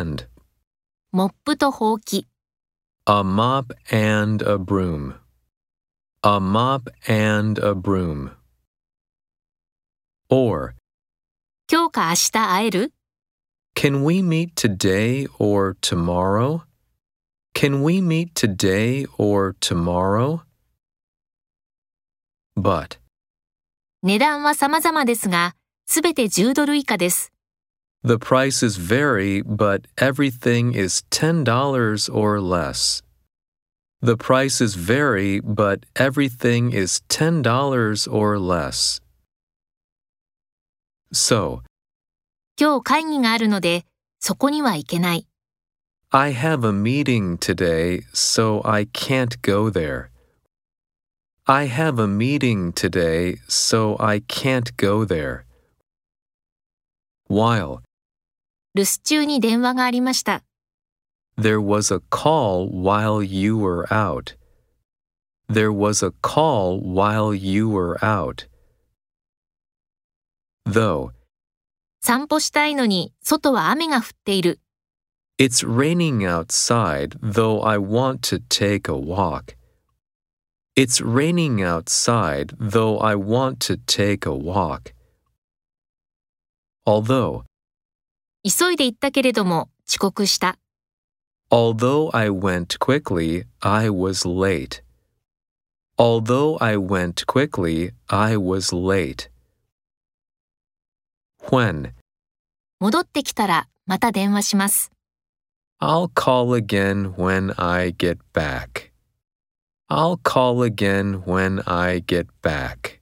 and. モップとほうき、A mop and a broom. A mop and a broom. Or, 今日か明日会える can we meet today or tomorrow? Can we meet today or tomorrow? But, 値段は様々ですが、すべて10ドル以下です。the prices vary, but everything is $10 or less. The prices vary, but everything is $10 or less. So, 今日会議があるので、そこには行けない。 I have a meeting today, so I can't go there. I have a meeting today, so I can't go there. While 留守中に電話がありました。there was a call while you were out. There was a call while you were out. Though 散歩したいのに、外は雨が降っている。it's raining outside, though I want to take a walk. It's raining outside, though I want to take a walk. Although, 急いで行ったけれども、遅刻した。although I went quickly, I was late. Although I went quickly, I was late. When 戻ってきたら、また電話します。I'll call again when I get back. I'll call again when I get back.